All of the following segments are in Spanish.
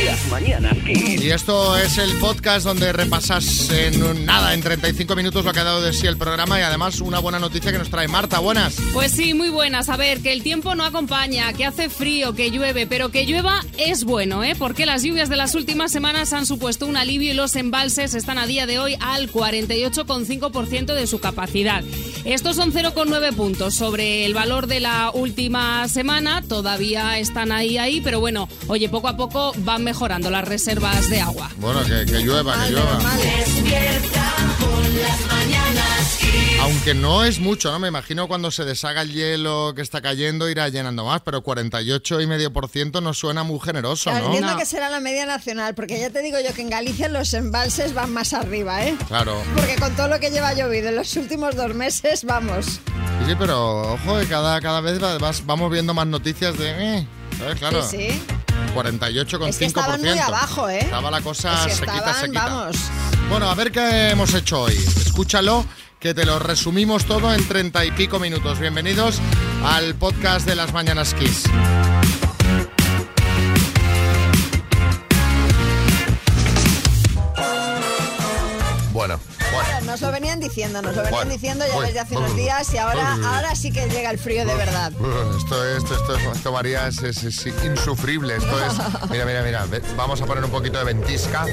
Kiss. Y esto es el podcast donde repasas en nada, en 35 minutos lo que ha dado de sí el programa y además una buena noticia que nos trae Marta. Buenas. Pues sí, muy buenas. A ver, que el tiempo no acompaña, que hace frío, que llueve, pero que llueva es bueno, ¿eh? Porque las lluvias de las últimas semanas han supuesto un alivio y los embalses están a día de hoy al 48,5% de su capacidad. Estos son 0,9 puntos sobre el valor de la última semana. Todavía están ahí, ahí, pero bueno, oye, poco a poco van mejorando las reservas de agua. Bueno, que, que llueva, que llueva. Despierta con las mañanas. Aunque no es mucho, ¿no? Me imagino cuando se deshaga el hielo que está cayendo irá llenando más, pero 48,5% no suena muy generoso, Claro, ¿no? Entiendo No. que será la media nacional, porque ya te digo yo que en Galicia los embalses van más arriba, ¿eh? Claro. Porque con todo lo que lleva llovido en los últimos dos meses, vamos. Sí, pero ojo, que cada, cada vez va- vas- vamos viendo más noticias de... Eh, ¿sabes? Claro. Sí, sí. 48,5%. Es que estaban muy abajo, ¿eh? Estaba la cosa Es que sequita, estaban, sequita. vamos. Bueno, a ver qué hemos hecho hoy. Escúchalo, que te lo resumimos todo en treinta y pico minutos. Bienvenidos al podcast de las Mañanas Kiss. Bueno. Nos lo venían diciendo, nos lo venían Bueno, diciendo ya uy, desde hace unos días y ahora, uy. ahora sí que llega el frío de verdad. Esto, esto, esto, esto, María, es, es- es insufrible. Esto es. Mira, mira, mira. Vamos a poner un poquito de ventisca.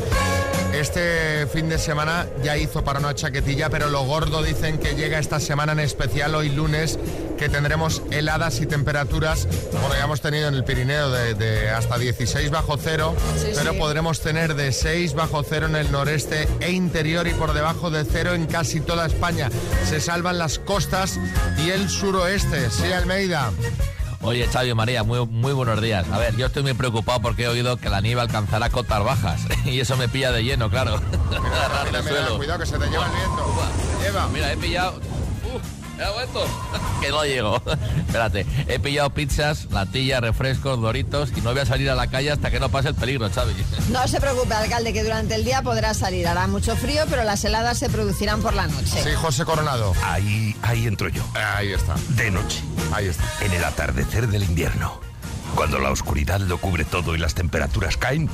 Este fin de semana ya hizo para una chaquetilla, pero lo gordo dicen que llega esta semana en especial hoy lunes, que tendremos heladas y temperaturas. Bueno, ya hemos tenido en el Pirineo de, de hasta 16 bajo cero, Sí, pero sí. podremos tener de 6 bajo cero en el noreste e interior y por debajo de cero en casi toda España. Se salvan las costas y el suroeste. Sí, Almeida. Oye, Xavi María, muy, muy buenos días. A ver, yo estoy muy preocupado porque he oído que la nieve alcanzará cotas bajas. y eso me pilla de lleno, claro. Mira, mira, cuidado que se te lleva el viento. Lleva. Mira, he pillado. Que no llego. Espérate, he pillado pizzas, latillas, refrescos, doritos y no voy a salir a la calle hasta que no pase el peligro, Xavi. No se preocupe, alcalde, que durante el día podrá salir. Hará mucho frío, pero las heladas se producirán por la noche. Sí, José Coronado. Ahí, ahí entro yo. Ahí está. De noche. Ahí está. En el atardecer del invierno. Cuando la oscuridad lo cubre todo y las temperaturas caen,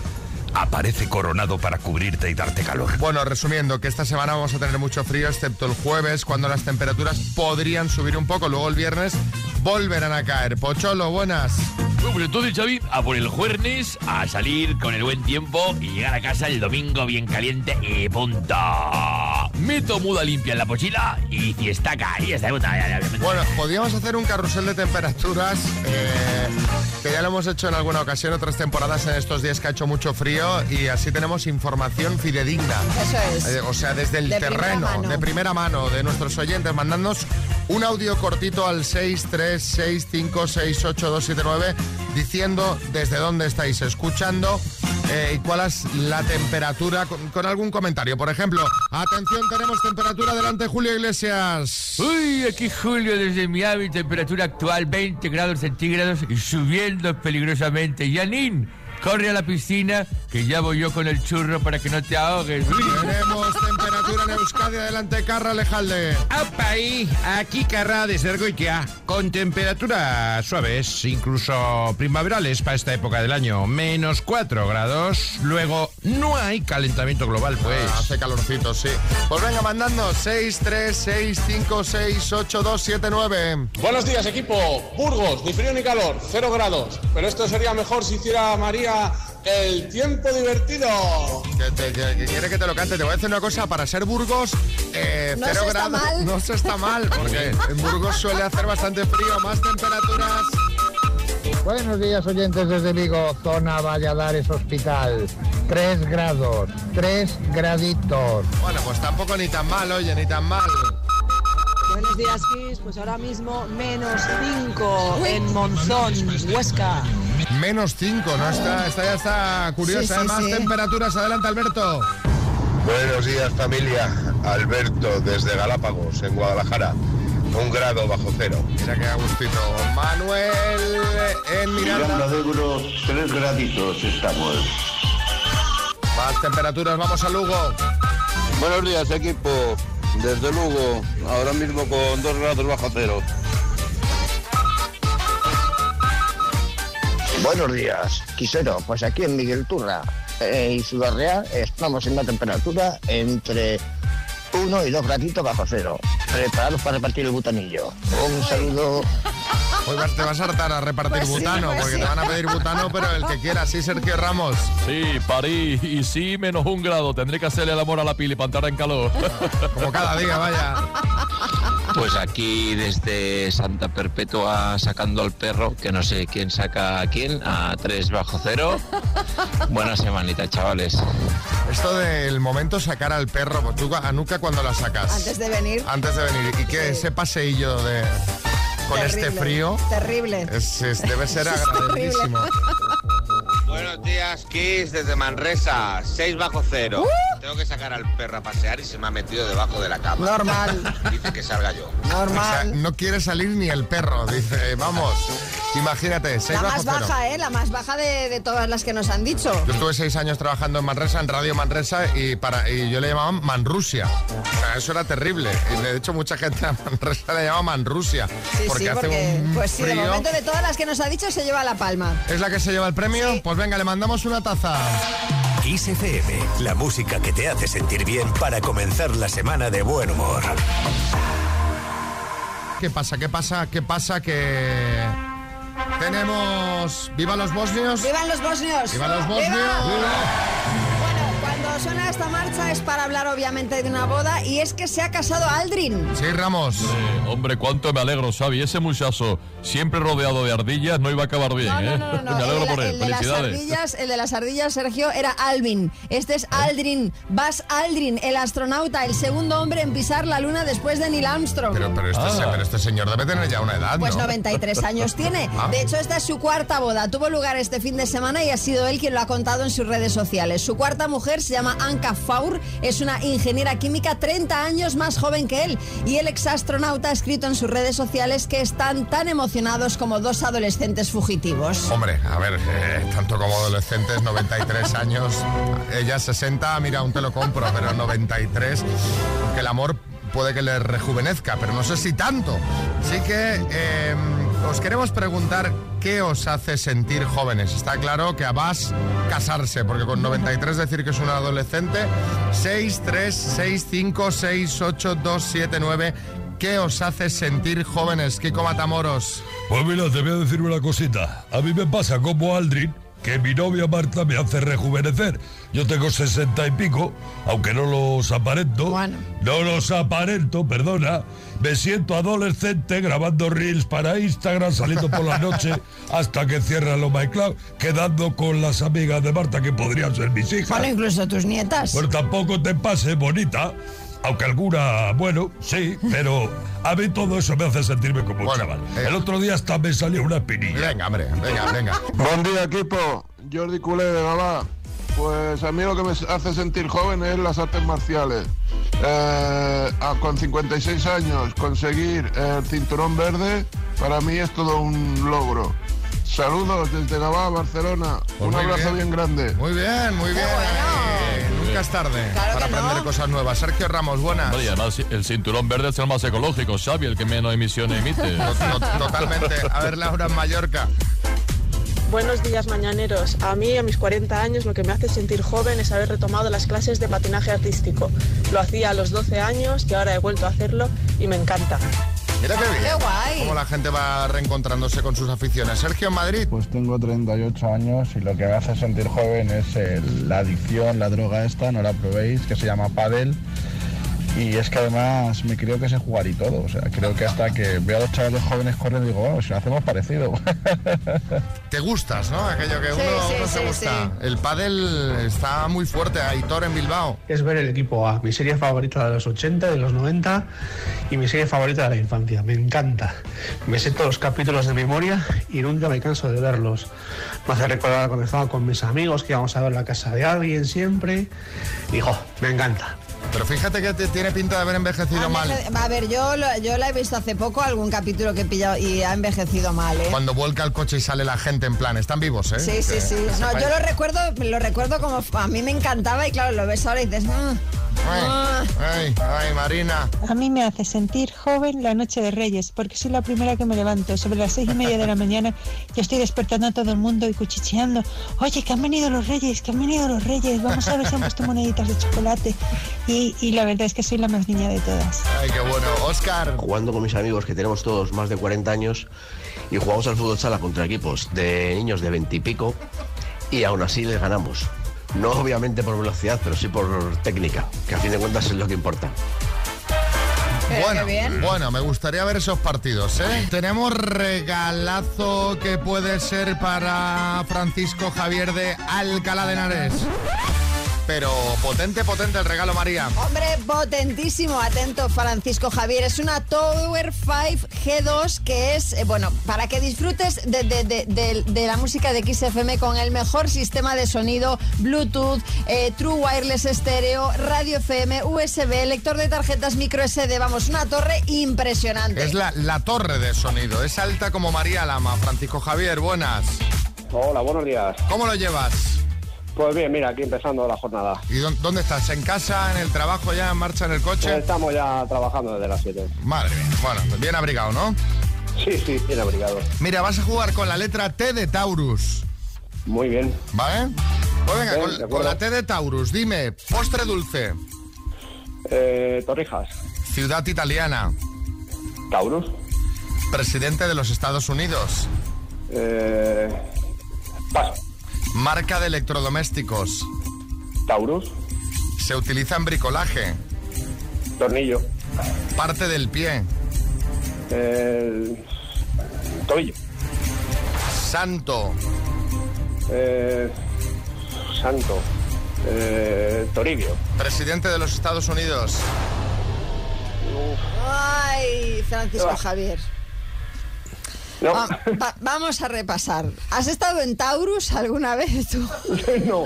aparece coronado para cubrirte y darte calor. Bueno, resumiendo, que esta semana vamos a tener mucho frío, excepto el jueves, cuando las temperaturas podrían subir un poco. Luego el viernes volverán a caer. Pocholo, buenas. Bueno, pues entonces, Xavi, a por el jueves, a salir con el buen tiempo y llegar a casa el domingo bien caliente y punto. Meto muda limpia en la mochila y fiestaca. Y está. Bueno, podríamos hacer un carrusel de temperaturas, eh, que ya lo hemos hecho en alguna ocasión, otras temporadas en estos días que ha hecho mucho frío y así tenemos información fidedigna. Eso es. Eh, o sea, desde el De terreno, de primera mano, de nuestros oyentes, mandándonos un audio cortito al 636568279 diciendo desde dónde estáis escuchando eh, y cuál es la temperatura, con, con algún comentario. Por ejemplo, atención, tenemos temperatura delante Julio Iglesias. Uy, aquí Julio desde Miami, temperatura actual 20 grados centígrados y subiendo peligrosamente. Yanin, corre a la piscina que ya voy yo con el churro para que no te ahogues. Tenemos temperatura en Euskadi, adelante Carra Alejalde. Apai, aquí Carra desde Ergoitia, con temperaturas suaves, incluso primaverales para esta época del año, menos 4 grados. Luego, no hay calentamiento global, pues. Ah, hace calorcito, sí. Pues venga, mandando 636568279. Buenos días, equipo. Burgos, ni frío ni calor, cero grados. Pero esto sería mejor si hiciera María el tiempo divertido. Que, te- que- que quiere que te lo cante. Te voy a decir una cosa, para ser Burgos, eh, No cero se está grados. mal. No se está mal, porque en Burgos suele hacer bastante frío, más temperaturas. Buenos días oyentes desde Vigo, zona Valladares Hospital. 3 grados, 3 graditos. Bueno, pues tampoco ni tan mal, oye, ni tan mal. Buenos días, Kiss. Pues ahora mismo menos 5 en Monzón, Huesca. Menos 5, ¿no? Está, esta ya está curiosa. Sí, sí. Más sí. temperaturas. Adelante, Alberto. Buenos días familia, Alberto desde Galápagos, en Guadalajara. Un grado bajo cero. Mira qué agustito. Manuel en Miranda. de euros, tres graditos estamos. Más temperaturas, vamos a Lugo. Buenos días, equipo. Desde Lugo, ahora mismo con 2 grados bajo cero. Buenos días, Quisero. Pues aquí en Miguel Turra eh, y Ciudad Real estamos en una temperatura entre 1 y 2 graditos bajo cero. Preparados para repartir el butanillo. Un saludo. Hoy vas- te vas a hartar a repartir Pues sí, butano, pues porque sí. te van a pedir butano, pero el que quiera. Sí, Sergio Ramos. Sí, París, y sí, menos un grado. Tendré que hacerle el amor a la pili para entrar en calor. Como cada día, vaya. Pues aquí desde Santa Perpetua sacando al perro, que no sé quién saca a quién, a 3 bajo cero. Buena semanita, chavales. Esto del momento sacar al perro, pues tú a Nuca cuando la sacas. Antes de venir. Antes de venir. Y que ese paseillo de con este frío Terrible. es- es- debe ser Es agradecidísimo. Buenos días, Kiss, desde Manresa, 6 bajo cero. Tengo que sacar al perro a pasear y se me ha metido debajo de la cama. Normal. Dice que salga yo. O sea, no quiere salir ni el perro. Dice, vamos, imagínate, seis La bajo más cero. baja, ¿eh? La más baja de, de todas las que nos han dicho. Yo estuve seis años trabajando en Manresa, en Radio Manresa, y, para, y yo le llamaban Manrusia. O sea, eso era terrible. Y de hecho, mucha gente a Manresa le llama Manrusia. Sí, porque sí, hace porque, un pues sí, de frío. momento de todas las que nos ha dicho se lleva la palma. ¿Es la que se lleva el premio? Pues venga, le mandamos una taza. Kiss FM, la música que te hace sentir bien para comenzar la semana de buen humor. ¿Qué pasa? ¿Qué pasa? ¿Qué pasa? Que tenemos... ¡Viva los bosnios! ¡Vivan los bosnios! ¡Viva los bosnios! Esta marcha es para hablar obviamente de una boda y es que se ha casado Aldrin. Sí, Ramos. Hombre, hombre, cuánto me alegro, Xavi. Ese muchacho, siempre rodeado de ardillas, no iba a acabar bien, No, no, ¿eh? no, no, no. Me El, alegro de, por él. el de las Felicidades. ardillas, el de las ardillas, Sergio, era Alvin. Este es Aldrin, Buzz Aldrin, el astronauta, el segundo hombre en pisar la luna después de Neil Armstrong. Pero, pero, este, Ah. pero este señor debe tener ya una edad, Pues ¿no? 93 años tiene. Ah. De hecho, esta es su cuarta boda. Tuvo lugar este fin de semana y ha sido él quien lo ha contado en sus redes sociales. Su cuarta mujer se llama Anka Faur, es una ingeniera química 30 años más joven que él. Y el exastronauta ha escrito en sus redes sociales que están tan emocionados como dos adolescentes fugitivos. Hombre, a ver, eh, tanto como adolescentes, 93 años. Ella 60, mira, aún te lo compro, pero 93, que el amor puede que le rejuvenezca, pero no sé si tanto. Así que eh, os queremos preguntar qué os hace sentir jóvenes. Está claro que a casarse, porque con 93 decir que es un adolescente, 6, 3, 6, 5, 6, 8, 2, 7, 9. ¿Qué os hace sentir jóvenes? Kiko Matamoros. Pues mira, te voy a decir una cosita. A mí me pasa como Aldrin, que mi novia Marta me hace rejuvenecer. Yo tengo sesenta y pico, aunque no los aparento. No los aparento, perdona. Me siento adolescente grabando reels para Instagram, saliendo por la noche hasta que cierra lo MyCloud, quedando con las amigas de Marta que podrían ser mis hijas. Bueno, incluso tus nietas. Bueno, tampoco te pase bonita. Aunque alguna, bueno, sí, pero a mí todo eso me hace sentirme como un chaval. El otro día hasta me salió una espinilla. Venga, hombre, venga, venga. Buen día, equipo. Jordi Culé de Gabá. Pues a mí lo que me hace sentir joven es las artes marciales. Eh, con 56 años conseguir el cinturón verde para mí es todo un logro. Saludos desde Gabá, Barcelona. Pues un abrazo bien. bien, grande. Muy bien, muy bien. Eh, nunca es tarde Claro para aprender no. cosas nuevas. Sergio Ramos, buenas. Hombre, y además, el cinturón verde es el más ecológico, Xavi, el que menos emisiones emite. To- to- Totalmente. A ver, Laura en Mallorca. Buenos días mañaneros. A mí, a mis 40 años, lo que me hace sentir joven es haber retomado las clases de patinaje artístico. Lo hacía a los 12 años y ahora he vuelto a hacerlo y me encanta. Mira qué bien. Qué guay. Cómo la gente va reencontrándose con sus aficiones. Sergio en Madrid. Pues tengo 38 años y lo que me hace sentir joven es el- la adicción, la droga esta, no la probéis, que se llama pádel. Y es que además me creo que sé jugar y todo. O sea, creo que hasta que veo a los chavales jóvenes corriendo digo, bueno, si lo hacemos parecido. Te gustas, ¿no? Aquello que Sí, uno, sí, uno se sí, gusta. El pádel está muy fuerte. Aitor en Bilbao. Es ver el equipo A, mi serie favorita de los 80, de los 90 y mi serie favorita de la infancia. Me encanta. Me sé todos los capítulos de memoria y nunca me canso de verlos. Me hace recordar cuando estaba con mis amigos que íbamos a ver la casa de alguien siempre. Y jo, me encanta. Pero fíjate que te- tiene pinta de haber envejecido mal. A ver, yo, lo- yo la he visto hace poco, algún capítulo que he pillado y ha envejecido mal, ¿eh? Cuando vuelca el coche y sale la gente en plan, están vivos, ¿eh? Sí, sí, Que- sí. No, yo lo recuerdo, lo recuerdo como a mí me encantaba y claro, lo ves ahora y dices, "Ah, ah". Ay, ay, Marina. A mí me hace sentir joven la noche de Reyes, porque soy la primera que me levanto. Sobre las seis y media de la mañana ya estoy despertando a todo el mundo y cuchicheando. Oye, que han venido los Reyes, que han venido los Reyes. Vamos a ver si han puesto moneditas de chocolate. Y, y la verdad es que soy la más niña de todas. Ay, qué bueno. Oscar. Jugando con mis amigos que tenemos todos más de 40 años y jugamos al fútbol sala contra equipos de niños de 20 y pico y aún así les ganamos. No obviamente por velocidad, pero sí por técnica, que a fin de cuentas es lo que importa. Bueno, bueno, me gustaría ver esos partidos, ¿eh? Tenemos regalazo que puede ser para Francisco Javier de Alcalá de Henares. Pero potente, potente el regalo, María. Hombre, potentísimo, atento Francisco Javier. Es una Tower 5 G2 que es, eh, bueno, para que disfrutes de, de- de- de- de la música de XFM con el mejor sistema de sonido, Bluetooth, eh, True Wireless Estéreo, Radio FM, USB, lector de tarjetas micro SD. Vamos, una torre impresionante. Es la, la torre de sonido. Es alta como María Lama. Francisco Javier, buenas. Hola, buenos días. ¿Cómo lo llevas? Pues bien, mira, aquí empezando la jornada. ¿Y dó- dónde estás? ¿En casa, en el trabajo, ya en marcha en el coche? Estamos ya trabajando desde las 7. Madre mía. Bueno, bien abrigado, ¿no? Sí, sí, bien abrigado. Mira, vas a jugar con la letra T de Taurus. Muy bien. ¿Vale? Pues venga, Bien, con, con la T de Taurus, dime, postre dulce, Eh, Torrijas. ciudad italiana, Taurus. presidente de los Estados Unidos, Eh, paso. Marca de electrodomésticos, Taurus. se utiliza en bricolaje, Tornillo. parte del pie, Eh, tobillo. santo, Eh, santo. Eh, Toribio. presidente de los Estados Unidos, Ay, Francisco Javier. Va- va- vamos a repasar. ¿Has estado en Taurus alguna vez tú? no.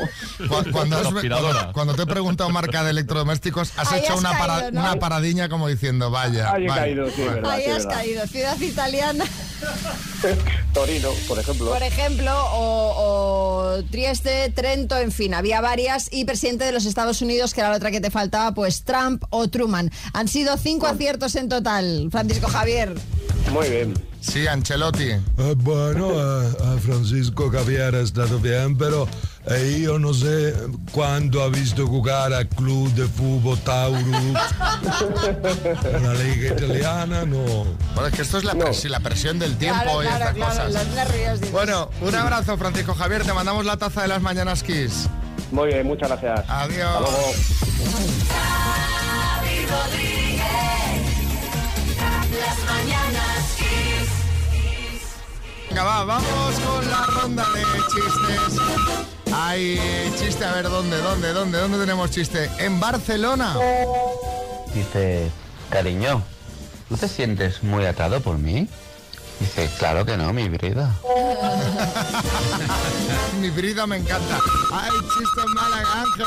Cu- Cuando, has- Aspiradora. cuando- cuando te he preguntado marca de electrodomésticos, has Ahí hecho has una, para- caído, ¿no? una paradiña como diciendo, vaya. Ahí he vaya. caído, sí, es verdad. Ahí sí, has verdad. caído. Ciudad italiana, Torino, por ejemplo. por ejemplo, o, o Trieste, Trento, en fin, había varias. Y presidente de los Estados Unidos, que era la otra que te faltaba, pues Trump o Truman. Han sido cinco aciertos en total, Francisco Javier. Muy bien. Sí, Ancelotti. Eh, bueno, eh, eh, Francisco Javier ha estado bien, pero eh, yo no sé cuándo ha visto jugar al club de fútbol Taurus. La liga italiana, no. Bueno, es que esto es la, presi- la presión del tiempo Claro, y claro, estas claro, cosas. dices. Bueno, un abrazo, Francisco Javier. Te mandamos la taza de las mañanas Kiss. Muy bien, muchas gracias. Adiós. Hasta luego. Las mañanas. Venga, va, vamos con la ronda de chistes. Hay chiste, a ver, ¿dónde, dónde, dónde, dónde tenemos chiste? En Barcelona. Dice, cariño, ¿no te sientes muy atado por mí? Dice, claro que no, mi vida. Mi brida me encanta. Hay chiste Málaga, Ángel.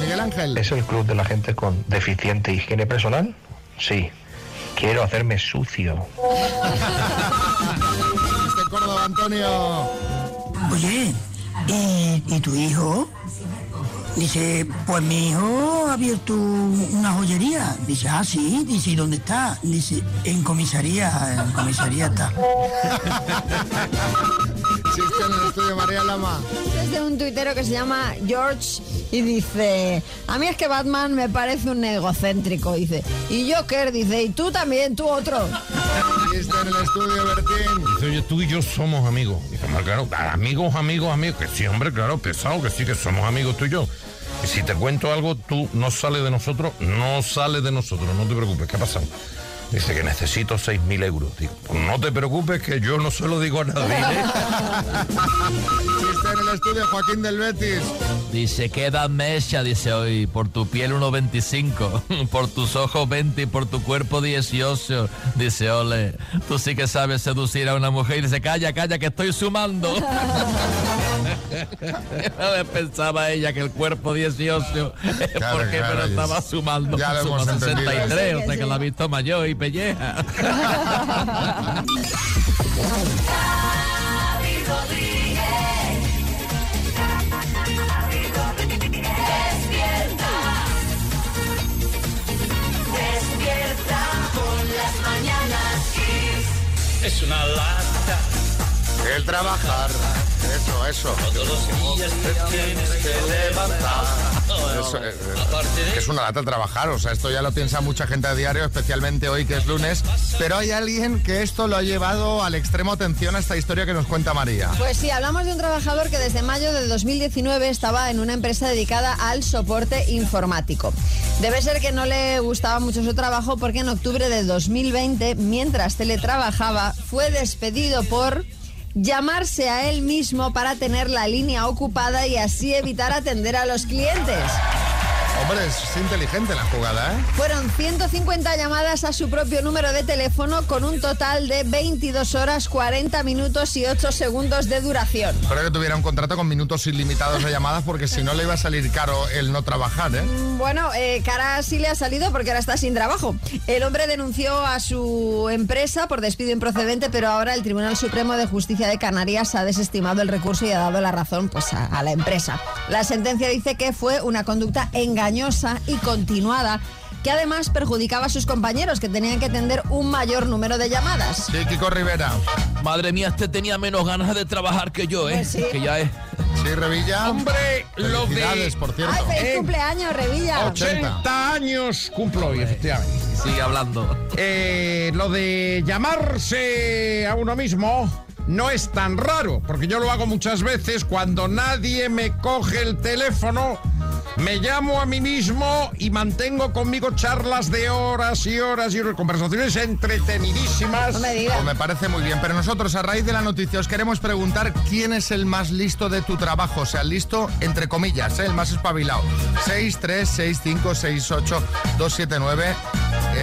Miguel Ángel. ¿Es el club de la gente con deficiente higiene personal? Sí. Quiero hacerme sucio. Córdoba, Antonio. Oye, ¿y, y tu hijo? Dice, pues mi hijo ha abierto una joyería. Dice, ah, sí. Dice, ¿y dónde está? Dice, en comisaría, en comisaría está. Chiste en el estudio María Lama. Es de un tuitero que se llama George y dice, a mí es que Batman me parece un egocéntrico, dice. Y Joker dice, y tú también, tú otro. Chiste en el estudio Bertín. Dice, oye, tú y yo somos amigos. Dice, "Hombre, claro, amigos, amigos, amigos. Que sí, hombre, claro, pesado, que sí, que somos amigos tú y yo. Y si te cuento algo, tú no sales de nosotros, no sales de nosotros, no te preocupes, ¿qué ha pasado? Dice que necesito 6.000 euros. Digo, pues no te preocupes, que yo no se lo digo a nadie. ¿eh? Chiste en el estudio Joaquín del Betis. Dice, queda mecha, dice hoy, por tu piel 1,25, por tus ojos 20 y por tu cuerpo 18. Dice, ole, tú sí que sabes seducir a una mujer. Y dice, calla, calla, que estoy sumando. Pensaba ella que el cuerpo 18, porque claro, pero estaba sumando ya lo suma hemos entendido. 63, Sí, o sea que la ha visto mayor y pelleja. Xavi Rodríguez. Despierta. Despierta con las mañanas Kiss. Es una lata. El trabajar. Eso, eso. Todos los días tienes que levantar. Eso, eh, eh, es una lata trabajar, o sea, esto ya lo piensa mucha gente a diario, especialmente hoy que es lunes, pero hay alguien que esto lo ha llevado al extremo atención a esta historia que nos cuenta María. Pues sí, hablamos de un trabajador que desde mayo de 2019 estaba en una empresa dedicada al soporte informático. Debe ser que no le gustaba mucho su trabajo porque en octubre de 2020, mientras teletrabajaba, fue despedido por llamarse a él mismo para tener la línea ocupada y así evitar atender a los clientes. Hombre, es inteligente la jugada, ¿eh? Fueron 150 llamadas a su propio número de teléfono con un total de 22 horas, 40 minutos y 8 segundos de duración. Espero que tuviera un contrato con minutos ilimitados de llamadas porque si no le iba a salir caro el no trabajar, ¿eh? Bueno, eh, cara sí le ha salido porque ahora está sin trabajo. El hombre denunció a su empresa por despido improcedente, pero ahora el Tribunal Supremo de Justicia de Canarias ha desestimado el recurso y ha dado la razón pues, a, a la empresa. La sentencia dice que fue una conducta engañosa y continuada que además perjudicaba a sus compañeros que tenían que atender un mayor número de llamadas. Sí, Kiko Rivera. Madre mía, este tenía menos ganas de trabajar que yo, ¿eh? Pues sí. Que ya es. Sí, Revilla. Hombre, lo de... Por cierto. ¡Ay, feliz Eh, cumpleaños, Revilla! 80 años cumplo hoy, efectivamente. Sigue hablando. Eh, lo de llamarse a uno mismo no es tan raro, porque yo lo hago muchas veces cuando nadie me coge el teléfono. Me llamo a mí mismo y mantengo conmigo charlas de horas y horas y horas, conversaciones entretenidísimas. No me Pues me parece muy bien, pero nosotros a raíz de la noticia os queremos preguntar quién es el más listo de tu trabajo, o sea, listo entre comillas, ¿eh? el más espabilado. 6, 3, 6, 5, 6, 8, 2, 7, 9.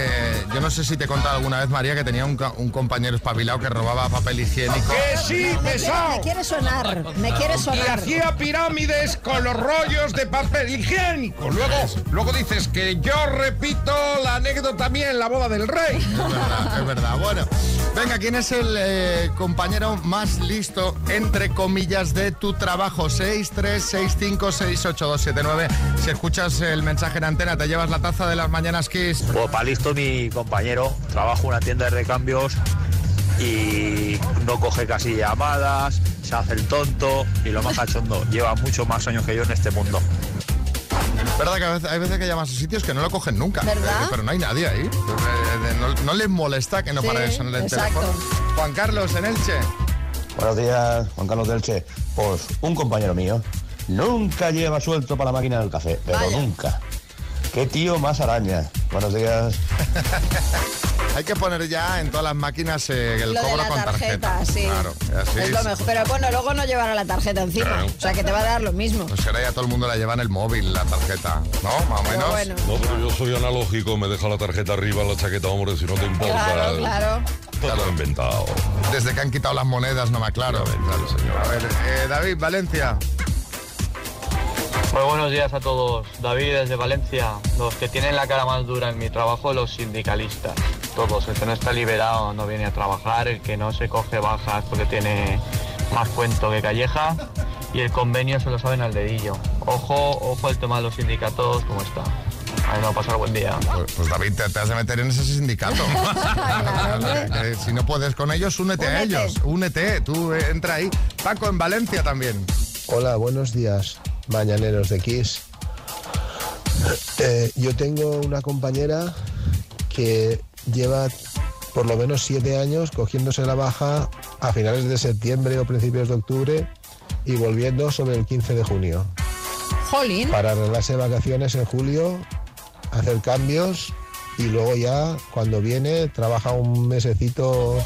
Eh, yo no sé si te he contado alguna vez, María, que tenía un, un compañero espabilado que robaba papel higiénico. ¡Que sí, Me quiere, pesado! me quiere sonar, me quiere Y sonar. hacía pirámides con los rollos de papel higiénico. Luego, luego dices que yo repito la anécdota también en la boda del rey. Es verdad, es verdad. Bueno, venga, ¿quién es el eh, compañero más listo, entre comillas, de tu trabajo? 6, 3, 6, 5, 6, 8, 2, 7, 9. Si escuchas el mensaje en antena, te llevas la taza de las mañanas Kiss. Pues para listo mi compañero, trabaja en una tienda de recambios y no coge casi llamadas, se hace el tonto y lo más cachondo, lleva muchos más años que yo en este mundo. ¿Verdad que a veces, hay veces que llamas a sitios que no lo cogen nunca? ¿Verdad? Eh, pero no hay nadie ahí. Eh, no, no les molesta que no Sí, para de sonar el exacto. teléfono. Juan Carlos, en Elche. Buenos días, Juan Carlos Delche. Pues un compañero mío nunca lleva suelto para la máquina del café, pero Vaya. nunca. Qué tío más araña. Buenos días. Hay que poner ya en todas las máquinas eh, el Lo de cobro la con tarjeta. tarjeta, sí. Claro, así Es lo mejor. Pero bueno, luego no llevará la tarjeta encima. Claro. O sea que te va a dar lo mismo. Pues ahora ya todo el mundo la lleva en el móvil, la tarjeta, ¿no? Más o menos. bueno. No, pero yo soy analógico, me deja la tarjeta arriba en la chaqueta, hombre, si no te importa. Claro, claro. Todo lo he inventado. Desde que han quitado las monedas, no me aclaro. A ver, eh, David, Valencia. Muy buenos días a todos. David desde Valencia. Los que tienen la cara más dura en mi trabajo, los sindicalistas. Todos. El que no está liberado no viene a trabajar. El que no se coge bajas porque tiene más cuento que calleja. Y el convenio se lo saben al dedillo. Ojo, ojo el tema de los sindicatos, ¿cómo está? Ahí no, pasar buen día. Pues, pues, David, te, te has de meter en ese sindicato. Si no puedes con ellos, únete, a ellos. Únete, tú eh, entra ahí. Paco, en Valencia también. Hola, buenos días, mañaneros de Kiss. Eh, yo tengo una compañera que lleva por lo menos siete años cogiéndose la baja a finales de septiembre o principios de octubre y volviendo sobre el 15 de junio Jolín. para arreglarse vacaciones en julio, hacer cambios y luego ya cuando viene trabaja un mesecito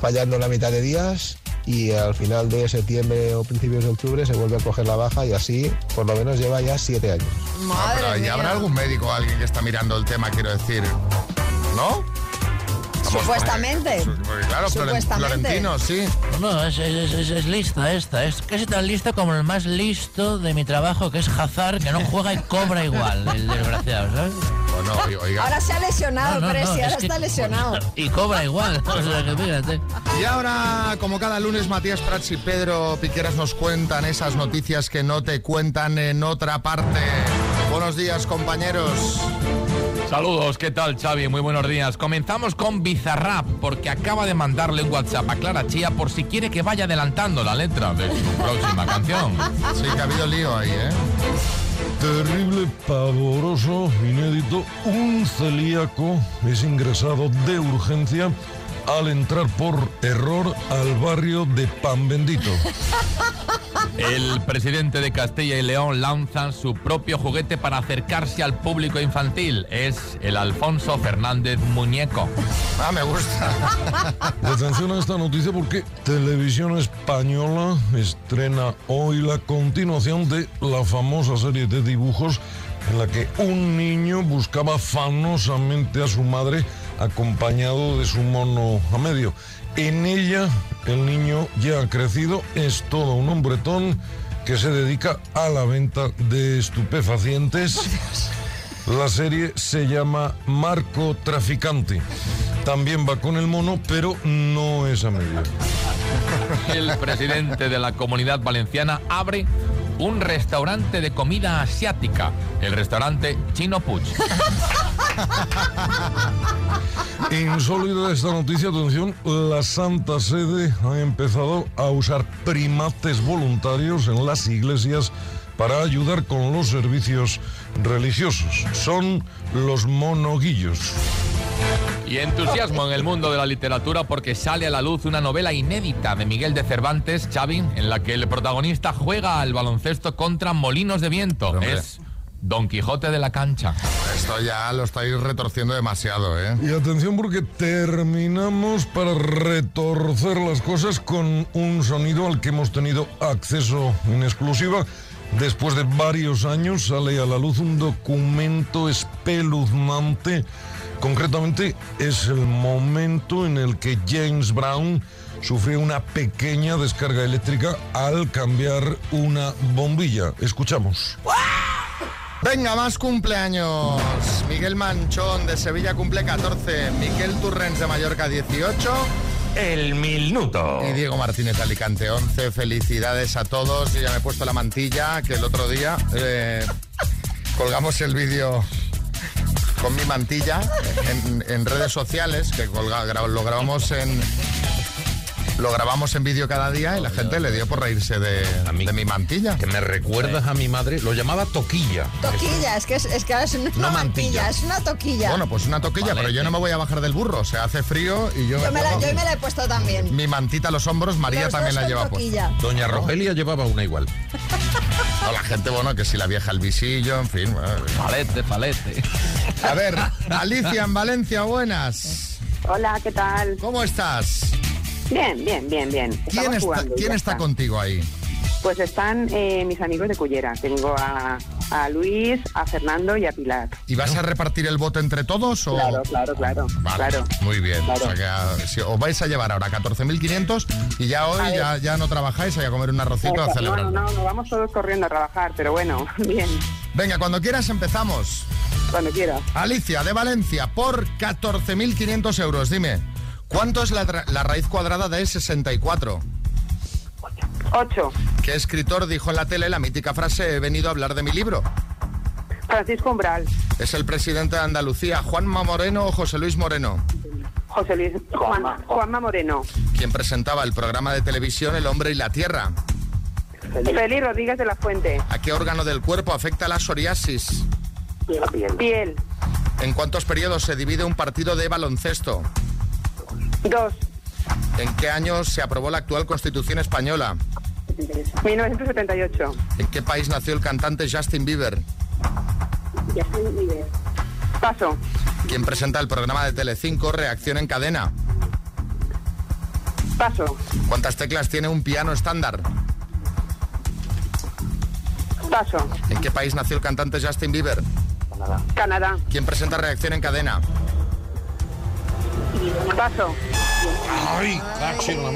fallando la mitad de días y al final de septiembre o principios de octubre se vuelve a coger la baja y así por lo menos lleva ya siete años. No, pero Madre ahí mía. habrá algún médico o alguien que está mirando el tema, quiero decir. ¿No? Supuestamente. Claro, Supuestamente. Florentino, sí. No, es, es- es- es lista esta. Es casi tan lista como el más listo de mi trabajo, que es Hazard, que no juega y cobra igual, el desgraciado, ¿sabes? Bueno, oiga. Ahora se ha lesionado, No, no, pero no, sí, ahora es que- está lesionado. Y cobra igual, o sea que fíjate. Y ahora, como cada lunes, Matías Prats y Pedro Piqueras nos cuentan esas noticias que no te cuentan en otra parte. Buenos días, compañeros. Saludos, ¿qué tal Xavi? Muy buenos días. Comenzamos con Bizarrap, porque acaba de mandarle un WhatsApp a Clara Chía por si quiere que vaya adelantando la letra de su próxima canción. Sí, que ha habido lío ahí, ¿eh? Terrible, pavoroso, inédito. Un celíaco es ingresado de urgencia al entrar por error al barrio de Pan Bendito. El presidente de Castilla y León lanza su propio juguete para acercarse al público infantil. Es el Alfonso Fernández Muñeco. Ah, me gusta. Atención a esta noticia porque Televisión Española estrena hoy la continuación de la famosa serie de dibujos en la que un niño buscaba fanosamente a su madre acompañado de su mono a medio. En ella el niño ya ha crecido, es todo un hombretón que se dedica a la venta de estupefacientes. La serie se llama Marco Traficante. También va con el mono, pero no es a medio. El presidente de la comunidad valenciana abre un restaurante de comida asiática, el restaurante Chino Puig. Insólita esta noticia, atención, la Santa Sede ha empezado a usar primates voluntarios en las iglesias para ayudar con los servicios religiosos. Son los monoguillos. Y entusiasmo en el mundo de la literatura porque sale a la luz una novela inédita de Miguel de Cervantes, Xavi, en la que el protagonista juega al baloncesto contra molinos de viento. Es Don Quijote de la cancha. Esto ya lo estáis retorciendo demasiado, ¿eh? Y atención porque terminamos para retorcer las cosas con un sonido al que hemos tenido acceso en exclusiva. Después de varios años sale a la luz un documento espeluznante. Concretamente es el momento en el que James Brown sufrió una pequeña descarga eléctrica al cambiar una bombilla. Escuchamos. Venga, más cumpleaños. Miguel Manchón de Sevilla cumple 14. Miquel Turrens de Mallorca 18. El minuto. Y Diego Martínez Alicante 11. Felicidades a todos. Yo ya me he puesto la mantilla que el otro día eh, colgamos el vídeo con mi mantilla en, en redes sociales, que colga- lo grabamos en... Lo grabamos en vídeo cada día y la gente le dio por reírse de, de mi mantilla. Que me recuerdas a mi madre, lo llamaba toquilla. Toquilla, es que es, es que ahora es una No mantilla, mantilla. es una toquilla. Bueno, pues una toquilla, pero yo no me voy a bajar del burro. O sea, hace frío y yo, yo, me la, yo me la he puesto también. mi mantita a los hombros. María Los también la lleva puesta. toquilla. Doña Rogelia llevaba una igual. O la gente, bueno, que si la vieja el visillo, en fin. Palete, palete. A ver, Alicia en Valencia, buenas. Hola, ¿qué tal? ¿Cómo estás? Bien, bien, bien, bien. ¿Quién está, jugando, ¿quién ya está contigo ahí? Pues están eh, mis amigos de Cullera. Tengo a, a Luis, a Fernando y a Pilar. ¿Y vas a repartir el voto entre todos? O... Claro, claro, claro. Vale, claro. muy bien. Claro. O sea que si os vais a llevar ahora 14.500 y ya hoy ya, ya no trabajáis, hay a comer un arrocito a celebrar. no, no, no, vamos todos corriendo a trabajar, pero bueno, bien, Venga, cuando quieras empezamos. cuando quieras. Alicia, de Valencia, por 14.500 euros. Dime, ¿cuánto es la, raíz cuadrada de 64? 8. ¿Qué escritor dijo en la tele la mítica frase he venido a hablar de mi libro? Francisco Umbral, ¿Es el presidente de Andalucía Juanma Moreno o José Luis Moreno? José Luis, Juan, Juanma Moreno, ¿Quién presentaba el programa de televisión El hombre y la tierra? Félix Rodríguez de la Fuente, ¿A qué órgano del cuerpo afecta la psoriasis? Piel, ¿En cuántos periodos se divide un partido de baloncesto? 2. ¿En qué año se aprobó la actual Constitución española? 1978. ¿En qué país nació el cantante Justin Bieber? Paso, ¿Quién presenta el programa de Telecinco Reacción en cadena? paso, ¿Cuántas teclas tiene un piano estándar? paso, ¿En qué país nació el cantante Justin Bieber? Canadá, ¿Quién presenta Reacción en cadena? Paso. Ay, taxi la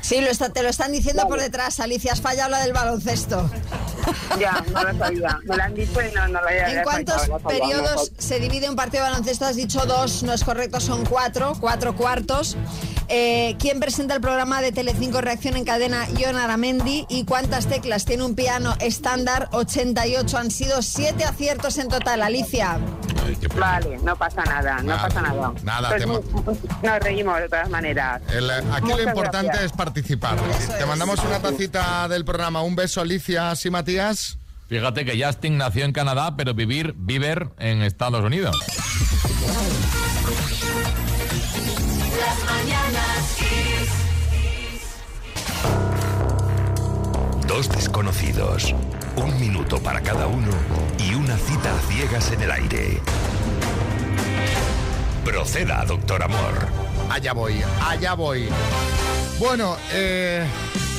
Sí, lo está- te lo están diciendo por detrás, Alicia. Has fallado la del baloncesto. Ya, no lo sabía. Me lo han dicho y no, no lo había ¿En cuántos periodos se divide un partido de baloncesto? Has dicho dos, no es correcto, son cuatro, cuatro cuartos. Eh, ¿Quién presenta el programa de Telecinco Reacción en cadena? Ion Aramendi. ¿Y cuántas teclas tiene un piano estándar? 88. Han sido siete aciertos en total, Alicia. Vale, no pasa nada, no pasa nada. nada, Pues nos reímos de todas maneras. El- aquí lo importante gracias. es participar. Te mandamos una tacita del programa. Un beso, Alicia, sí, Matías. Fíjate que Justin nació en Canadá, pero vivir, viver en Estados Unidos. Las mañanas Kiss. Dos desconocidos, un minuto para cada uno y una cita a ciegas en el aire. Proceda, doctor Amor. Allá voy, allá voy. Bueno, eh,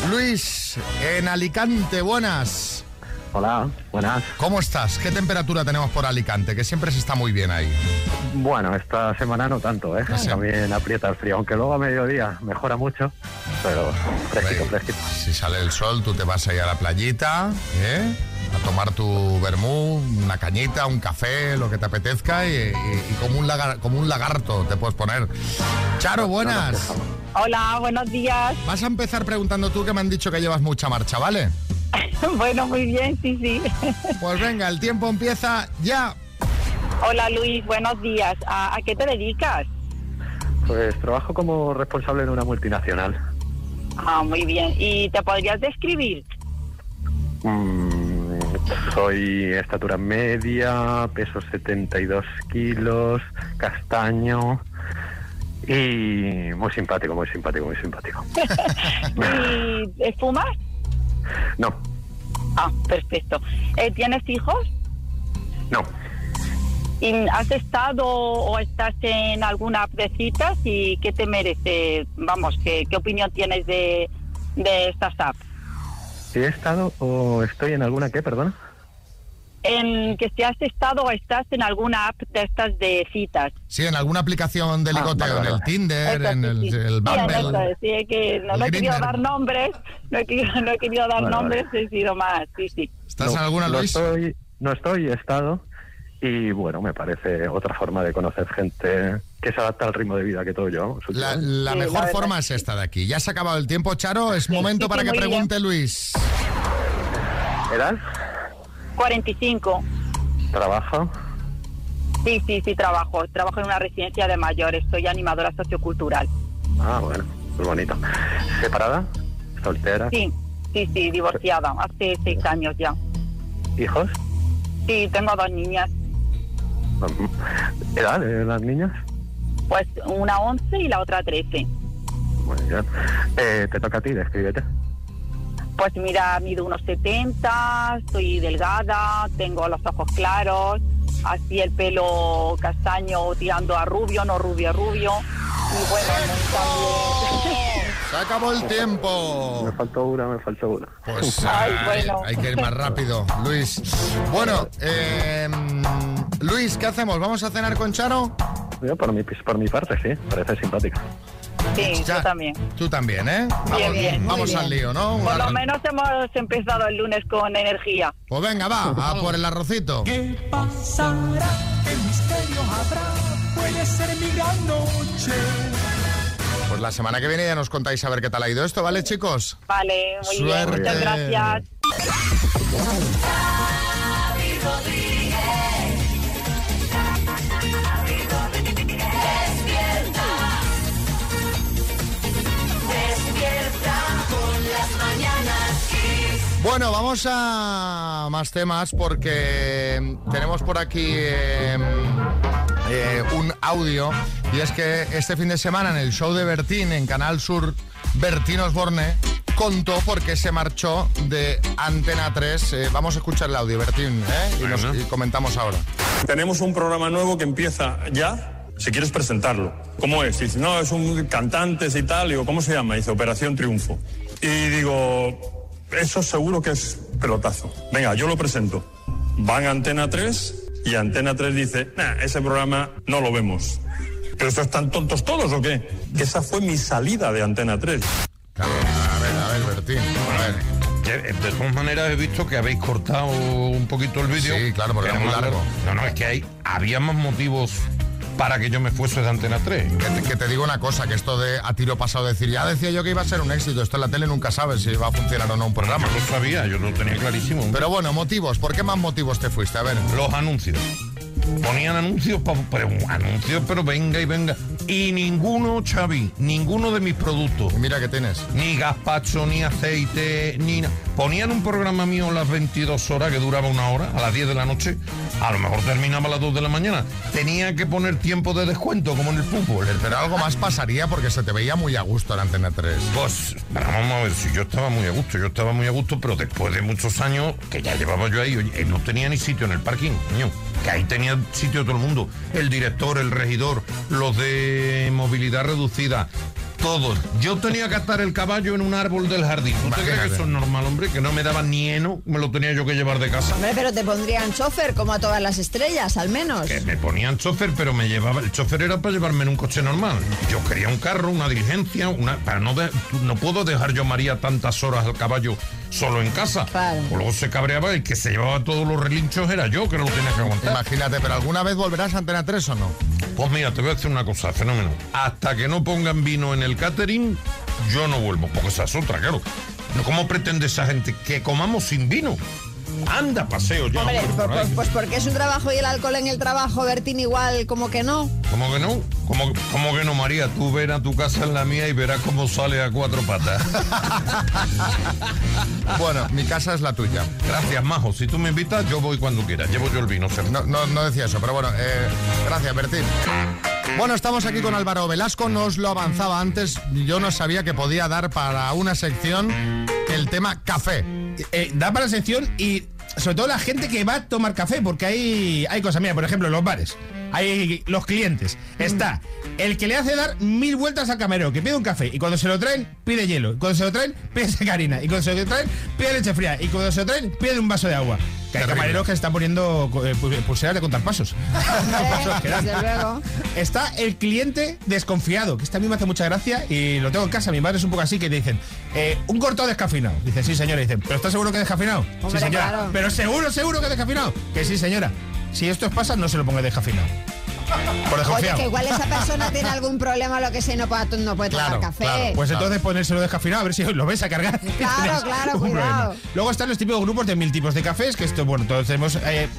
Luis, en Alicante, buenas. Hola, buenas. ¿Cómo estás? ¿Qué temperatura tenemos por Alicante? Que siempre se está muy bien ahí. Bueno, esta semana no tanto, ¿eh? También aprieta el frío, aunque luego a mediodía mejora mucho, pero fresquito, fresquito. Si sale el sol, tú te vas ahí a la playita, ¿eh? A tomar tu vermú, una cañita, un café, lo que te apetezca y, y- y como, un lagar- como un lagarto te puedes poner. Charo, buenas. Hola, buenos días. Vas a empezar preguntando tú que me han dicho que llevas mucha marcha, ¿vale? bueno, muy bien, sí, sí. Pues venga, el tiempo empieza ya. Hola Luis, buenos días. ¿A, a qué te dedicas? Pues trabajo como responsable en una multinacional. Ah, muy bien. ¿Y te podrías describir? Mm, soy estatura media, peso 72 kilos, castaño y muy simpático, muy simpático, muy simpático. ¿Y fumas? No, Ah, perfecto. Eh, ¿Tienes hijos? no. ¿Y ¿Has estado o estás en alguna de citas y qué te merece? Vamos, ¿qué, qué opinión tienes de, de estas apps? ¿He estado o estoy en alguna qué, perdona? En que si has estado o estás en alguna app de estas de citas. Sí, en alguna aplicación de ligoteo, Ah, vale, en el vale. Tinder, Eso en sí, el, sí. el Sí, en Bumble. eso, sí, que no, El no he querido dar nombres, no he querido, no he querido dar Vale, nombres, he sido más, sí, sí. ¿Estás No, en alguna, no Luis? Estoy, no estoy, he estado. Y bueno, me parece otra forma de conocer gente que se adapta al ritmo de vida que todos llevamos. La, la Sí, mejor la forma es esta de aquí. Ya se ha acabado el tiempo, Charo. Es momento sí, para sí, que muy bien. pregunte Luis. ¿Edad? 45. ¿Trabajo? Sí, sí, sí, trabajo. Trabajo en una residencia de mayores, soy animadora sociocultural. Ah, bueno, muy bonito. ¿Separada? ¿Soltera? Sí, sí, sí, divorciada, hace seis años ya. ¿Hijos? Sí, tengo dos niñas, ¿Edad de las niñas? pues una 11 y la otra 13. Muy bien. Eh, te toca a ti, descríbete. Pues mira, mido unos 70, soy delgada, tengo los ojos claros, así el pelo castaño tirando a rubio, no rubio, rubio. Y bueno. Se acabó el tiempo. Me faltó una, me faltó una. Pues Ay, ay, bueno. hay que ir más rápido, Luis. Bueno, eh, Luis, ¿qué hacemos? ¿Vamos a cenar con Charo? Yo por mi, por mi parte, sí, parece simpático. Sí, Ya, yo también. Tú también, ¿eh? Bien, Vamos, bien, muy vamos bien. al lío, ¿no? Por Una- lo menos hemos empezado el lunes con energía. Pues venga, va, a por el arrocito. ¿Qué pasará? ¿Qué misterio habrá? Puede ser mi gran noche. Pues la semana que viene ya nos contáis a ver qué tal ha ido esto, ¿vale, chicos? Vale, muy Suerte. bien, muchas gracias. Bueno, vamos a más temas porque tenemos por aquí eh, eh, un audio y es que este fin de semana en el show de Bertín en Canal Sur, Bertín Osborne contó por qué se marchó de Antena 3. Eh, vamos a escuchar el audio, Bertín, ¿eh? y, nos- y comentamos ahora. Tenemos un programa nuevo que empieza ya. Si quieres presentarlo. ¿Cómo es? Dice, no, es un cantantes y tal. Digo, ¿cómo se llama? Dice, Operación Triunfo. Y digo, eso seguro que es pelotazo. Venga, yo lo presento. Van a Antena 3 y Antena 3 dice, nah, ese programa no lo vemos. ¿Pero estos están tontos todos o qué? Que esa fue mi salida de Antena 3. A ver, a ver, Bertín. A ver. Eh, De todas maneras he visto que habéis cortado un poquito el vídeo. Sí, claro, porque Que era muy más largo. No, no, es que hay, había más motivos para que yo me fuese de Antena 3. Que te, que te digo una cosa, que esto de a tiro pasado decir, ya decía yo que iba a ser un éxito, esto en la tele nunca sabes si va a funcionar o no un programa. Yo lo sabía, yo lo tenía clarísimo. Pero bueno, motivos, ¿por qué más motivos te fuiste? A ver. Los anuncios. Ponían anuncios, pero anuncios, pero venga y venga. Y ninguno, Xavi, ninguno de mis productos. Mira que tienes. Ni gazpacho, ni aceite, ni... na- Ponían un programa mío a las 22 horas, que duraba una hora, a las 10 de la noche. A lo mejor terminaba a las 2 de la mañana. Tenía que poner tiempo de descuento, como en el fútbol. Pero algo más pasaría porque se te veía muy a gusto en Antena 3. Pues pero vamos a ver si yo estaba muy a gusto, yo estaba muy a gusto, pero después de muchos años que ya llevaba yo ahí, oye, eh, no tenía ni sitio en el parking, coño, que ahí tenía sitio todo el mundo, el director, el regidor, los de movilidad reducida, todos. Yo tenía que atar el caballo en un árbol del jardín. ¿Tú te crees que eso es normal, hombre? Que no me daban ni heno, me lo tenía yo que llevar de casa. Hombre, pero te pondrían chofer como a todas las estrellas, al menos. Que me ponían chofer, pero me llevaba. El chofer era para llevarme en un coche normal. Yo quería un carro, una diligencia, una. Para no de- no puedo dejar yo María tantas horas al caballo solo en casa. O luego se cabreaba y que se llevaba todos los relinchos era yo que no lo tenía que aguantar. Imagínate, pero ¿alguna vez volverás a Antena 3 o no? Pues mira, te voy a decir una cosa, fenómeno. Hasta que no pongan vino en el catering, yo no vuelvo, porque esa es otra, claro. No, ¿Cómo pretende esa gente que comamos sin vino? Anda, paseo ya. Hombre, hombre, pues, por pues- pues porque es un trabajo y el alcohol en el trabajo, Bertín, igual como que no. ¿Cómo que no? ¿Cómo, cómo que no, María? Tú ven a tu casa en la mía y verás cómo sale a cuatro patas. Bueno, mi casa es la tuya. Gracias, Majo. Si tú me invitas, yo voy cuando quieras. Llevo yo el vino. Sergio. No, no, no decía eso, pero bueno, eh, gracias, Bertín. Bueno, estamos aquí con Álvaro Velasco, nos lo avanzaba antes, yo no sabía que podía dar para una sección el tema café. Eh, da para la sección y sobre todo la gente que va a tomar café, porque hay, hay cosas. Mira, por ejemplo, los bares. Hay los clientes. Está el que le hace dar mil vueltas al camarero, que pide un café y cuando se lo traen pide hielo. Y cuando se lo traen pide sacarina. Y cuando se lo traen pide leche fría. Y cuando se lo traen pide un vaso de agua. Que hay camareros que se están poniendo eh, pu- pulseras de contar pasos. Desde luego. Está el cliente desconfiado, que esta a mí me hace mucha gracia y lo tengo en casa. Mi madre es un poco así que te dicen, eh, un cortado descafeinado. Dice, sí, señora. Dicen, ¿pero estás seguro que descafeinado? Hombre, sí, señora. claro. Pero seguro, seguro que descafeinado. Que sí, señora. Si esto os pasa, no se lo ponga descafeinado. Por Oye, que igual esa persona tiene algún problema o lo que sea y no puede, no puede tomar café. Pues entonces ponérselo descafeinado a ver si lo vais a cargar. Claro, claro, cuidado. problema. Luego están los típicos grupos de mil tipos de cafés, que esto, bueno, todos tenemos, eh,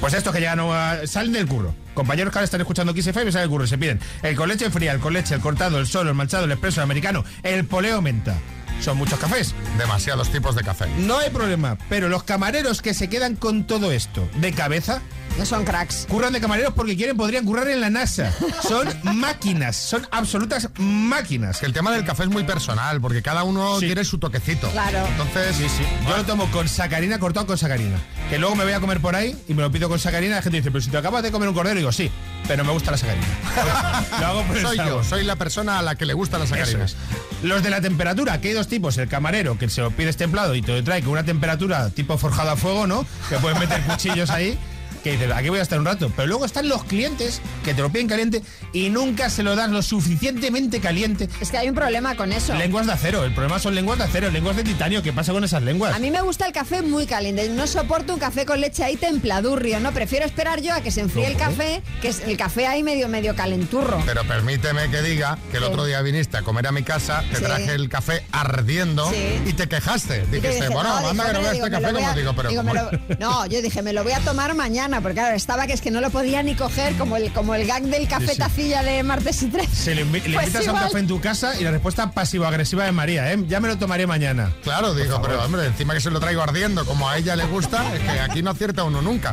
pues estos que llegan a- salen del curro. Compañeros que ahora están escuchando Kiss FM salen del curro y se piden el con leche fría, el con leche, el cortado, el solo, el manchado, el expreso, el americano, el poleo menta. Son muchos cafés. Demasiados tipos de café. No hay problema, pero los camareros que se quedan con todo esto de cabeza No son cracks. curran de camareros porque quieren, podrían currar en la NASA. Son máquinas, son absolutas máquinas. Que el tema del café es muy personal, porque cada uno quiere su toquecito. Claro. Entonces, Sí, sí. Yo lo tomo con sacarina, cortado con sacarina. Que luego me voy a comer por ahí y me lo pido con sacarina. La gente dice, pero si te acabas de comer un cordero, digo, sí, pero me gusta la sacarina. lo hago por el soy yo, soy la persona a la que le gustan las Eso sacarinas. es. Los de la temperatura, que hay dos tipos. El camarero, que se lo pides templado y te lo trae con una temperatura tipo forjado a fuego, ¿no? Que puedes meter cuchillos ahí. Que dices, aquí voy a estar un rato. Pero luego están los clientes que te lo piden caliente y nunca se lo das lo suficientemente caliente. Es que hay un problema con eso. Lenguas de acero. El problema son lenguas de acero, lenguas de titanio. ¿Qué pasa con esas lenguas? A mí me gusta el café muy caliente. No soporto un café con leche ahí templadurrio, ¿no? Prefiero esperar yo a que se enfríe el café, que es el café ahí medio medio calenturro. Pero permíteme que diga que el Sí. otro día viniste a comer a mi casa, te Sí. traje el café ardiendo Sí. y te quejaste. Dijiste, dije, bueno, no, anda que no vea este café como digo, pero no, yo dije, me lo voy a tomar mañana, porque claro, estaba que es que no lo podía ni coger, como el, como el gag del café Sí, sí. tacilla de martes y tres. Se le, invi- le Pues invitas a un café en tu casa y la respuesta pasivo-agresiva de María, ¿eh? Ya me lo tomaré mañana. Claro, digo, pero hombre, encima que se lo traigo ardiendo, como a ella le gusta, es que aquí no acierta uno nunca.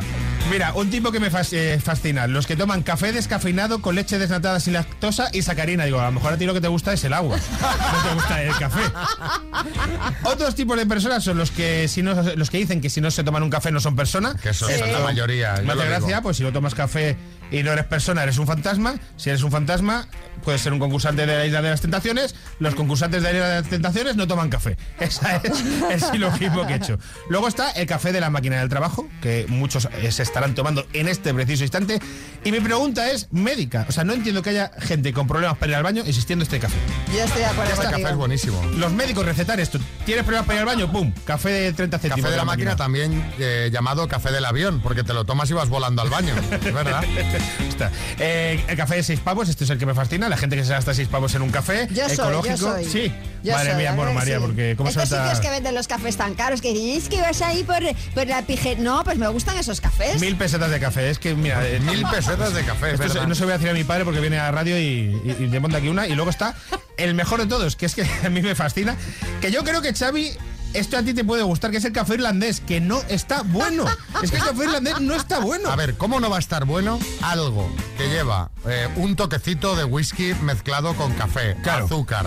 Mira, un tipo que me eh, fascina, los que toman café descafeinado con leche desnatada sin lactosa y sacarina. Digo, a lo mejor a ti lo que te gusta es el agua, no te gusta el café. Otros tipos de personas son los que si no, los que dicen que si no se toman un café no son personas. Que eso es la mayoría, hace digo. gracia, pues si no tomas café y no eres persona, eres un fantasma. Si eres un fantasma, puedes ser un concursante de la Isla de las Tentaciones. Los concursantes de la Isla de las Tentaciones no toman café. Ese es el silogismo que he hecho. Luego está el café de la máquina del trabajo, que muchos es estarán tomando en este preciso instante. Y mi pregunta es médica. O sea, no entiendo que haya gente con problemas para ir al baño existiendo este café. Yo estoy de acuerdo Este café es buenísimo. Los médicos recetar esto. ¿Tienes problemas para ir al baño? ¡Pum! Café de 30 céntimos. Café de la máquina también eh, llamado café del avión, porque te lo tomas y vas volando al baño. Es verdad. Está. Eh, el café de 6 pavos, este es el que me fascina. La gente que se gasta 6 pavos en un café Yo soy, ecológico. yo soy. Sí. Yo Madre soy, mía, bueno, María, sí. porque ¿cómo Estos salta? sitios que venden los cafés tan caros que dicen, es que vas ahí por, por la pije... No, pues me gustan esos cafés. Mil pesetas de café, es que mira. eh, Mil pesetas de café, Esto se- no se lo voy a decir a mi padre porque viene a la radio y, y, y le monta aquí una. Y luego está el mejor de todos, que es que a mí me fascina. Que yo creo que Xavi. Esto a ti te puede gustar, que es el café irlandés, que no está bueno. Es que el café irlandés no está bueno. A ver, ¿cómo no va a estar bueno algo que lleva eh, un toquecito de whisky mezclado con café, azúcar?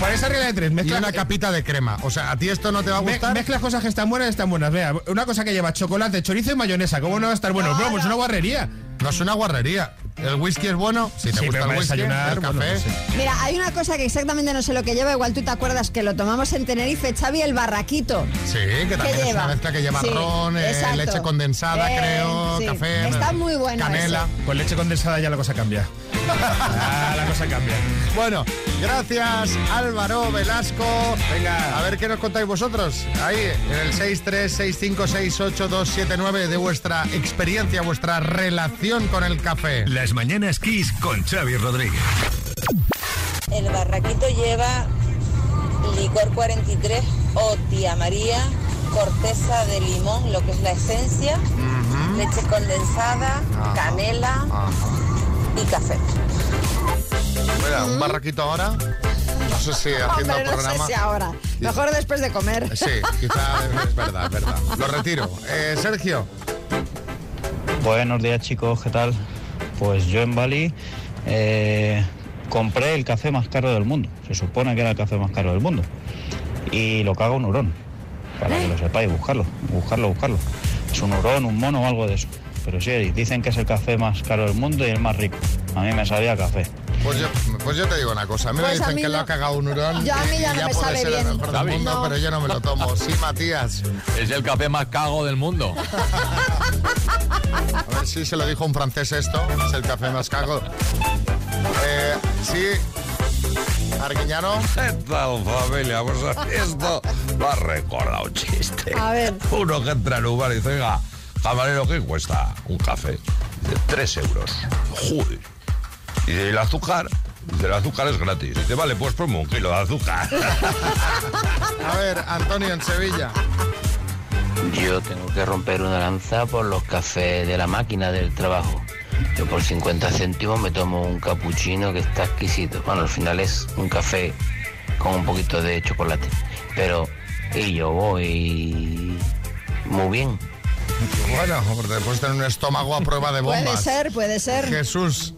Para esa regla de tres, Y mezcla- una capita de crema. O sea, ¿a ti esto no te va a Me- gustar? mezclas cosas que están buenas y están buenas. Vea, una cosa que lleva chocolate, chorizo y mayonesa. ¿Cómo no va a estar bueno? Bueno, pues una guarrería. No es una guarrería. ¿El whisky es bueno? Si te Sí, gusta el whisky, desayunar, el bueno, café. sé. Mira, hay una cosa que exactamente no sé lo que lleva, igual tú te acuerdas que lo tomamos en Tenerife, Xavi, el barraquito. Sí, que también es lleva? una mezcla que lleva Sí, ron, eh, leche condensada, Eh, creo, sí. café, Está muy bueno canela. Con leche condensada ya la cosa cambia. Ah, la cosa cambia. Bueno, gracias Álvaro Velasco. Venga, a ver qué nos contáis vosotros. Ahí, en el 636568279 de vuestra experiencia, vuestra relación con el café. Las mañanas Kiss con Xavi Rodríguez. El barraquito lleva licor 43 o tía María, corteza de limón, lo que es la esencia, leche condensada, canela y café. Mira, un barraquito ahora. No sé si haciendo Hombre, no programa. sé si ahora. Mejor después de comer. Sí, quizá es verdad, es verdad. Lo retiro. Eh, Sergio. Buenos días chicos, ¿qué tal? Pues yo en Bali eh, compré el café más caro del mundo. Se supone que era el café más caro del mundo. Y lo caga un hurón. Para que lo sepáis, buscarlo, buscarlo, buscarlo. Es un hurón, un mono o algo de eso. Pero sí, dicen que es el café más caro del mundo y el más rico. A mí me sabía café. Pues yo, pues yo te digo una cosa. A mí Pues me a dicen mí que lo ha cagado un hurón. Yo a mí ya no me puede sabe ser bien. el mejor del mundo, No. pero yo no me lo tomo. Sí, Matías. Es el café más cago del mundo. A ver si se lo dijo un francés esto. Es el café más cago. Eh, sí. Arguiñano. ¿Qué tal, familia? Pues esto me ha recordado un chiste. A ver. Uno que entra en un bar y dice, oiga, camarero, ¿qué cuesta un café? Dice, tres euros. Joder. Y dice, ¿y el azúcar? Dice, el azúcar es gratis. Dice, vale, pues ponme un kilo de azúcar. A ver, Antonio en Sevilla. Yo tengo que romper una lanza por los cafés de la máquina del trabajo. Yo por 50 céntimos me tomo un capuchino que está exquisito. Bueno, al final es un café con un poquito de chocolate. Pero, y yo voy muy bien. Bueno, porque puedes tener un estómago a prueba de bombas. Puede ser, puede ser. Jesús.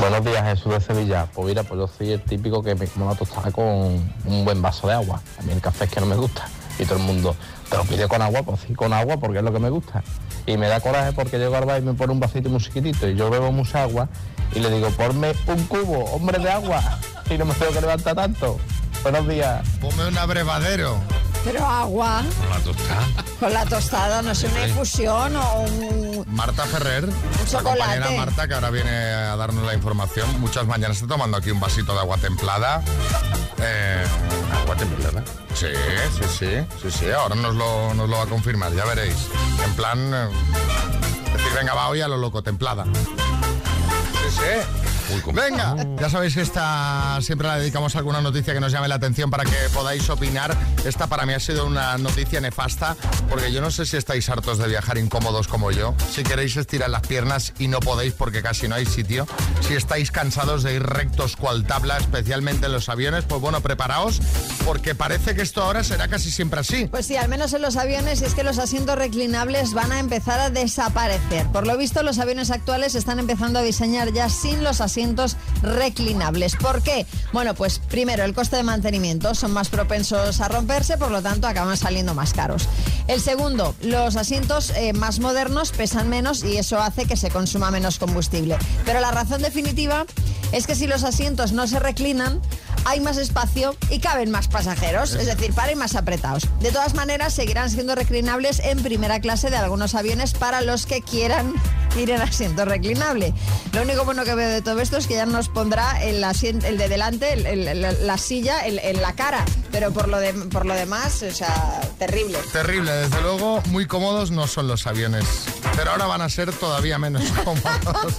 Buenos días, Jesús de Sevilla. Pues mira, pues yo soy el típico que me como una tostada con un buen vaso de agua. A mí el café es que no me gusta. Y todo el mundo, te lo pide con agua, pues sí, con agua porque es lo que me gusta. Y me da coraje porque llego al bar y me pone un vasito muy chiquitito y yo bebo mucha agua y le digo, ponme un cubo, hombre de agua. Y no me tengo que levantar tanto. Buenos días. Ponme un abrevadero. Pero agua La tostada. con la tostada, no sé, una infusión o un... Marta Ferrer, la chocolate. compañera Marta, que ahora viene a darnos la información. Muchas mañanas está tomando aquí un vasito de agua templada. Eh, ¿Agua templada? Sí, sí, sí, sí, sí. Ahora nos lo, nos lo va a confirmar, ya veréis. En plan, eh, decir, venga, va hoy a lo loco, templada. Sí, sí. Venga, ya sabéis que esta siempre la dedicamos a alguna noticia que nos llame la atención para que podáis opinar. Esta para mí ha sido una noticia nefasta porque yo no sé si estáis hartos de viajar incómodos como yo, si queréis estirar las piernas y no podéis porque casi no hay sitio, si estáis cansados de ir rectos cual tabla, especialmente en los aviones, pues bueno, preparaos porque parece que esto ahora será casi siempre así. Pues sí, al menos en los aviones es que los asientos reclinables van a empezar a desaparecer. Por lo visto, los aviones actuales están empezando a diseñar ya sin los asientos reclinables. ¿Por qué? Bueno, pues primero, el coste de mantenimiento. Son más propensos a romperse, por lo tanto, acaban saliendo más caros. El segundo, los asientos eh, más modernos pesan menos y eso hace que se consuma menos combustible. Pero la razón definitiva es que si los asientos no se reclinan, hay más espacio y caben más pasajeros, es decir, paren más apretados. De todas maneras, seguirán siendo reclinables en primera clase de algunos aviones para los que quieran ir en asiento reclinable. Lo único bueno que veo de todo esto es que ya nos pondrá el, asiento, el de delante, el- el- el- la silla en, la cara, pero por lo, de, por lo demás, o sea, terrible. Terrible, desde luego, muy cómodos no son los aviones, pero ahora van a ser todavía menos cómodos.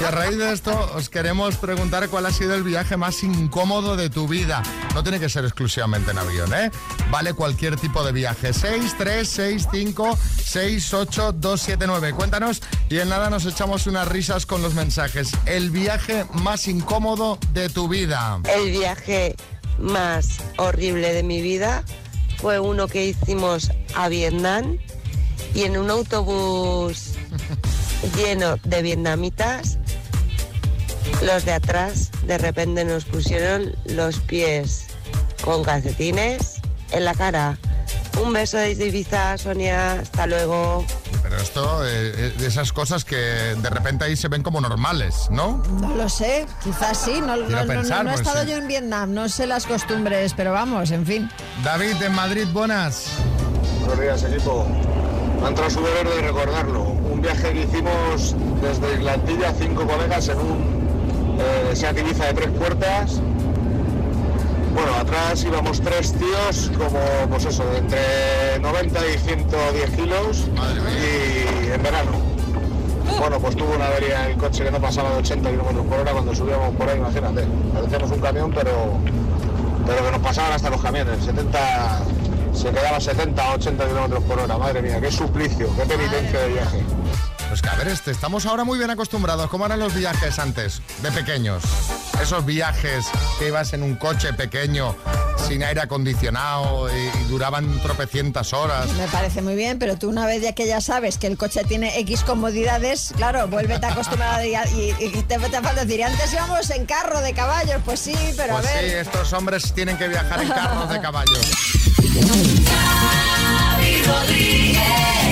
Y a raíz de esto os queremos preguntar cuál ha sido el viaje más incómodo de tu vida. No tiene que ser exclusivamente en avión, ¿eh? Vale cualquier tipo de viaje. 6, 3, 6, 5, 6, 8, 2, 7, 9. Cuéntanos y en nada nos echamos unas risas con los mensajes. El viaje más incómodo de tu vida. El viaje más horrible de mi vida fue uno que hicimos a Vietnam y en un autobús lleno de vietnamitas, los de atrás de repente nos pusieron los pies con calcetines en la cara. Un beso desde Ibiza, Sonia, hasta luego. Pero esto, eh, de esas cosas que de repente ahí se ven como normales, ¿no? No lo sé, quizás sí, no, no- Quiero no- no- pensar, no he pues, estado sí. yo en Vietnam, no sé las costumbres, pero vamos, en fin. David, en Madrid, buenas. Buenos días, equipo. Me ha entrado su deber de recordarlo. Un viaje que hicimos desde Islantilla, cinco colegas, en un eh, Seat Ibiza de tres puertas. Bueno, atrás íbamos tres tíos, como, pues eso, de entre 90 y 110 kilos, y en verano. Bueno, pues tuvo una avería el coche que no pasaba de 80 kilómetros por hora cuando subíamos por ahí, imagínate. Parecíamos un camión, pero, pero que nos pasaban hasta los camiones. 70, se quedaba 70 o 80 kilómetros por hora. Madre mía, qué suplicio, qué penitencia de viaje. Pues que a ver, este, estamos ahora muy bien acostumbrados. ¿Cómo eran los viajes antes, de pequeños? Esos viajes que ibas en un coche pequeño, sin aire acondicionado y, y duraban tropecientas horas. Me parece muy bien, pero tú una vez ya que ya sabes que el coche tiene X comodidades, claro, vuélvete a acostumbrar y, y- y te, te falta decir, antes íbamos en carro de caballos, pues sí, pero Pues a sí, ver. estos hombres tienen que viajar en carros de caballos. Rodríguez.